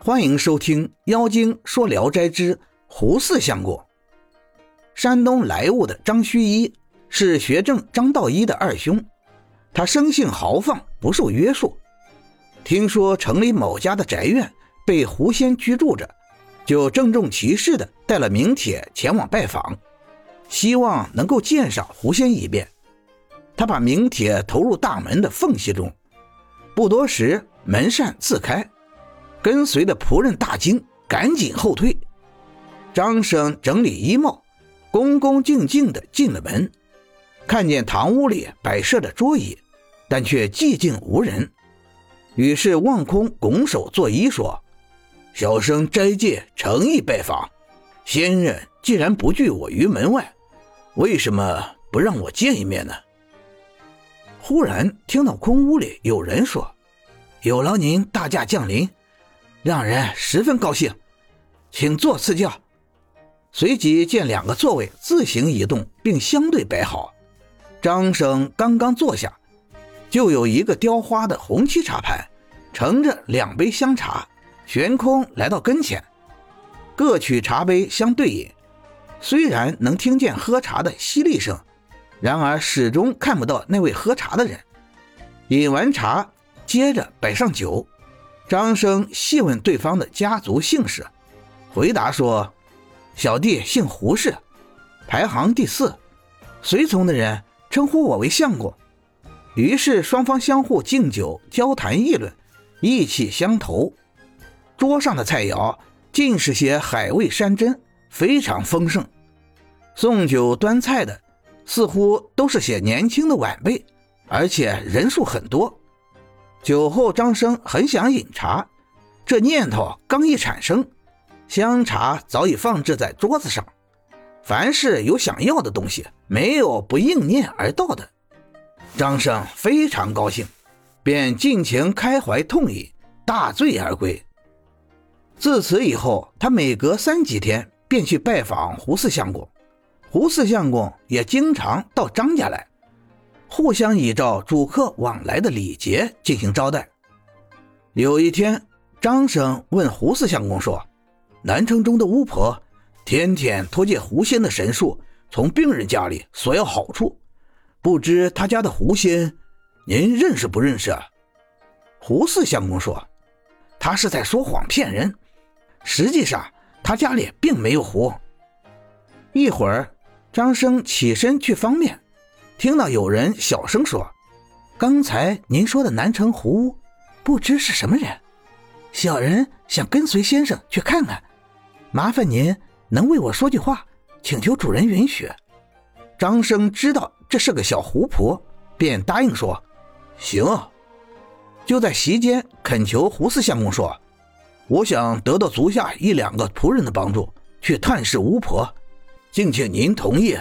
欢迎收听《妖精说聊斋之胡四相公》。山东莱芜的张须一是学政张道一的二兄，他生性豪放，不受约束。听说城里某家的宅院被狐仙居住着，就郑重其事的带了名帖前往拜访，希望能够见上狐仙一面。他把名帖投入大门的缝隙中，不多时，门扇自开。跟随的仆人大惊，赶紧后退。张生整理衣帽，恭恭敬敬地进了门，看见堂屋里摆设着桌椅，但却寂静无人。于是望空拱手作揖说：“小生斋戒，诚意拜访。仙人既然不拒我于门外，为什么不让我见一面呢？”忽然听到空屋里有人说：“有劳您大驾降临。”让人十分高兴，请坐赐教。随即见两个座位自行移动，并相对摆好。张生刚刚坐下，就有一个雕花的红漆茶盘，盛着两杯香茶，悬空来到跟前，各取茶杯相对饮。虽然能听见喝茶的淅沥声，然而始终看不到那位喝茶的人。饮完茶，接着摆上酒。张生细问对方的家族姓氏，回答说：“小弟姓胡氏，排行第四，随从的人称呼我为相公。”于是双方相互敬酒，交谈议论，意气相投。桌上的菜肴尽是些海味山珍，非常丰盛。送酒端菜的似乎都是些年轻的晚辈，而且人数很多。酒后，张生很想饮茶，这念头刚一产生，香茶早已放置在桌子上。凡是有想要的东西，没有不应念而到的。张生非常高兴，便尽情开怀痛饮，大醉而归。自此以后，他每隔三几天便去拜访胡四相公，胡四相公也经常到张家来。互相依照主客往来的礼节进行招待。有一天，张生问胡四相公说：“南城中的巫婆天天托借狐仙的神术，从病人家里索要好处，不知他家的狐仙，您认识不认识？”胡四相公说：“他是在说谎骗人，实际上他家里并没有狐。”一会儿，张生起身去方便。听到有人小声说：“刚才您说的南城胡，不知是什么人？小人想跟随先生去看看，麻烦您能为我说句话，请求主人允许。”张生知道这是个小胡婆，便答应说：“行。”就在席间恳求胡四相公说：“我想得到足下一两个仆人的帮助，去探视巫婆，敬请您同意。”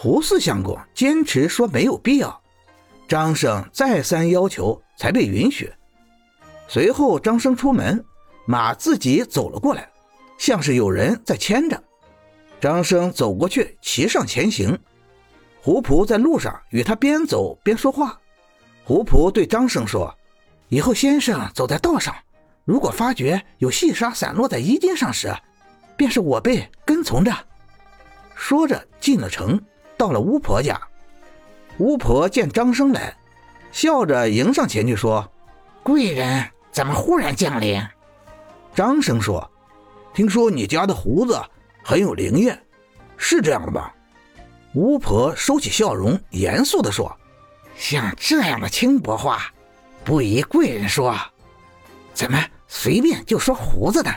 胡四相公坚持说没有必要，张生再三要求才被允许。随后，张生出门，马自己走了过来，像是有人在牵着。张生走过去，骑上前行。胡仆在路上与他边走边说话。胡仆对张生说：“以后先生走在道上，如果发觉有细沙散落在衣襟上时，便是我辈跟从着。”说着进了城。到了巫婆家，巫婆见张生来，笑着迎上前去说：“贵人怎么忽然降临？”张生说：“听说你家的胡子很有灵验，是这样的吧？”巫婆收起笑容，严肃地说：“像这样的轻薄话，不宜贵人说。怎么随便就说胡子呢？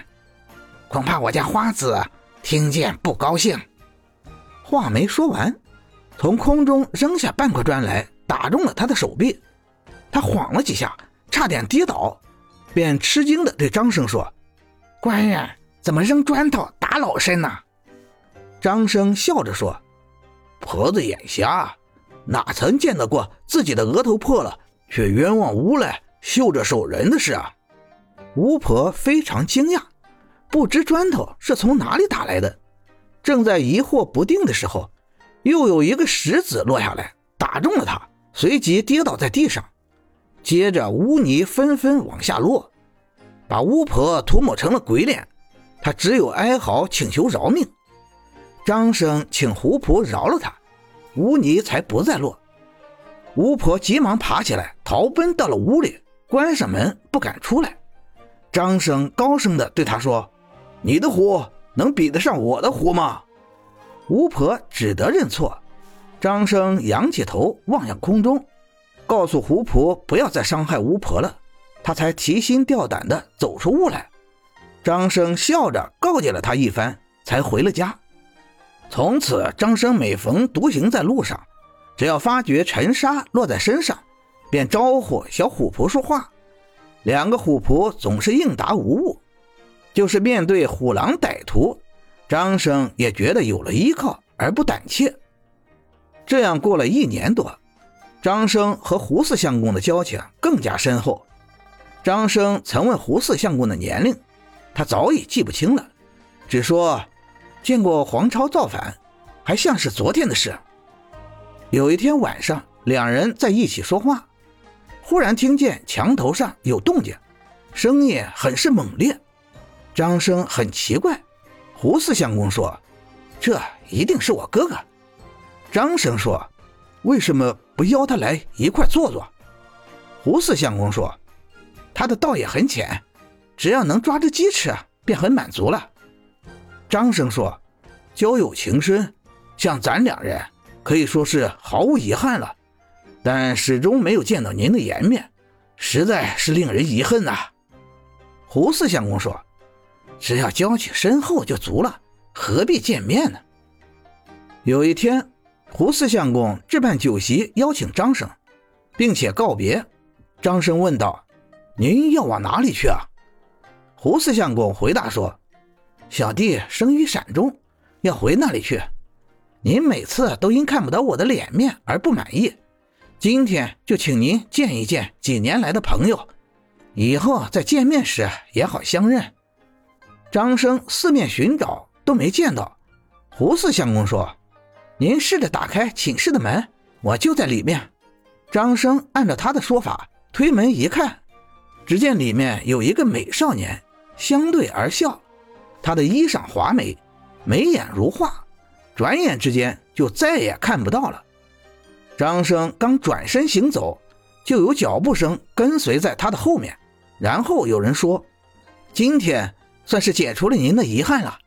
恐怕我家花子听见不高兴。”话没说完。从空中扔下半块砖来，打中了他的手臂，他晃了几下，差点跌倒，便吃惊地对张生说：“官人怎么扔砖头打老身呢？”张生笑着说：“婆子眼瞎，哪曾见到过自己的额头破了却冤枉屋来绣着手人的事啊？”巫婆非常惊讶，不知砖头是从哪里打来的，正在疑惑不定的时候。又有一个石子落下来，打中了他，随即跌倒在地上。接着污泥纷纷往下落，把巫婆涂抹成了鬼脸，他只有哀嚎请求饶命。张生请胡仆饶了他，污泥才不再落。巫婆急忙爬起来，逃奔到了屋里，关上门不敢出来。张生高声地对他说：“你的壶能比得上我的壶吗？”巫婆只得认错。张生仰起头望向空中，告诉胡仆不要再伤害巫婆了，他才提心吊胆地走出屋来。张生笑着告诫了他一番，才回了家。从此，张生每逢独行在路上，只要发觉尘沙落在身上，便招呼小虎仆说话。两个虎仆总是应答无误，就是面对虎狼歹徒，张生也觉得有了依靠而不胆怯。这样过了一年多，张生和胡四相公的交情更加深厚。张生曾问胡四相公的年龄，他早已记不清了，只说见过黄超造反，还像是昨天的事。有一天晚上，两人在一起说话。忽然听见墙头上有动静，声音很是猛烈。张生很奇怪，胡四相公说：“这一定是我哥哥。”张生说：“为什么不邀他来一块坐坐？”胡四相公说：“他的道也很浅，只要能抓只鸡吃，便很满足了。”张生说：“交友情深，像咱两人，可以说是毫无遗憾了。”但始终没有见到您的颜面，实在是令人遗恨呐。胡四相公说：“只要交情深厚就足了，何必见面呢？”有一天，胡四相公置办酒席邀请张生，并且告别。张生问道：“您要往哪里去啊？”胡四相公回答说：“小弟生于陕中，要回那里去。您每次都因看不到我的脸面而不满意。”今天就请您见一见几年来的朋友，以后再见面时也好相认。张生四面寻找都没见到，胡四相公说：“您试着打开寝室的门，我就在里面。”张生按照他的说法推门一看，只见里面有一个美少年相对而笑，他的衣裳华美，眉眼如画，转眼之间就再也看不到了。张生刚转身行走，就有脚步声跟随在他的后面。然后有人说：“今天算是解除了您的遗憾了。”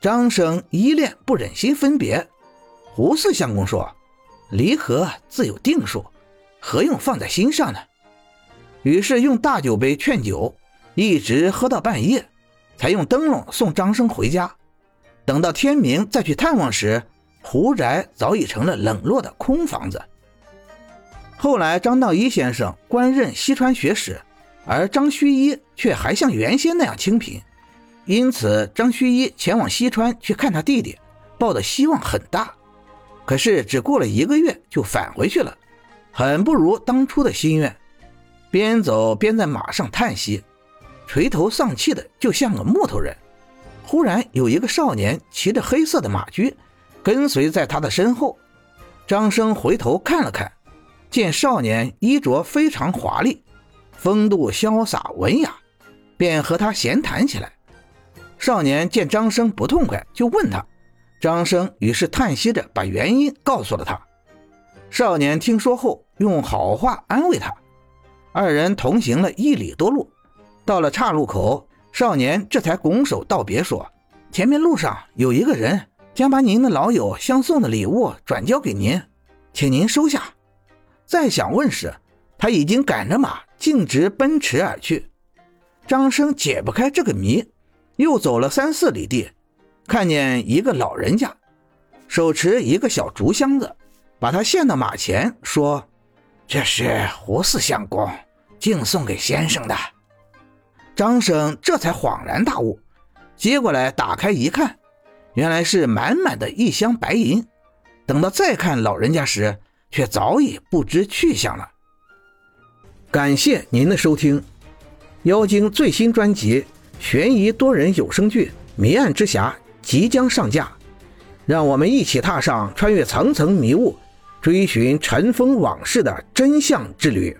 张生依恋不忍心分别。胡四相公说：“离合自有定数，何用放在心上呢？”于是用大酒杯劝酒，一直喝到半夜，才用灯笼送张生回家。等到天明再去探望时，胡宅早已成了冷落的空房子。后来，张道一先生官任西川学史，而张须一却还像原先那样清贫，因此张须一前往西川去看他弟弟，抱的希望很大。可是只过了一个月就返回去了，很不如当初的心愿。边走边在马上叹息，垂头丧气的，就像个木头人。忽然有一个少年骑着黑色的马驹。跟随在他的身后，张生回头看了看，见少年衣着非常华丽，风度潇洒文雅，便和他闲谈起来。少年见张生不痛快，就问他。张生于是叹息着把原因告诉了他。少年听说后，用好话安慰他。二人同行了一里多路，到了岔路口，少年这才拱手道别，说：“前面路上有一个人。”将把您的老友相送的礼物转交给您，请您收下。再想问时，他已经赶着马径直奔驰而去。张生解不开这个谜，又走了三四里地，看见一个老人家手持一个小竹箱子，把他献到马前，说：“这是胡四相公敬送给先生的。”张生这才恍然大悟，接过来打开一看。原来是满满的一箱白银，等到再看老人家时，却早已不知去向了。感谢您的收听，《妖精》最新专辑《悬疑多人有声剧迷案之匣》即将上架，让我们一起踏上穿越层层迷雾、追寻尘封往事的真相之旅。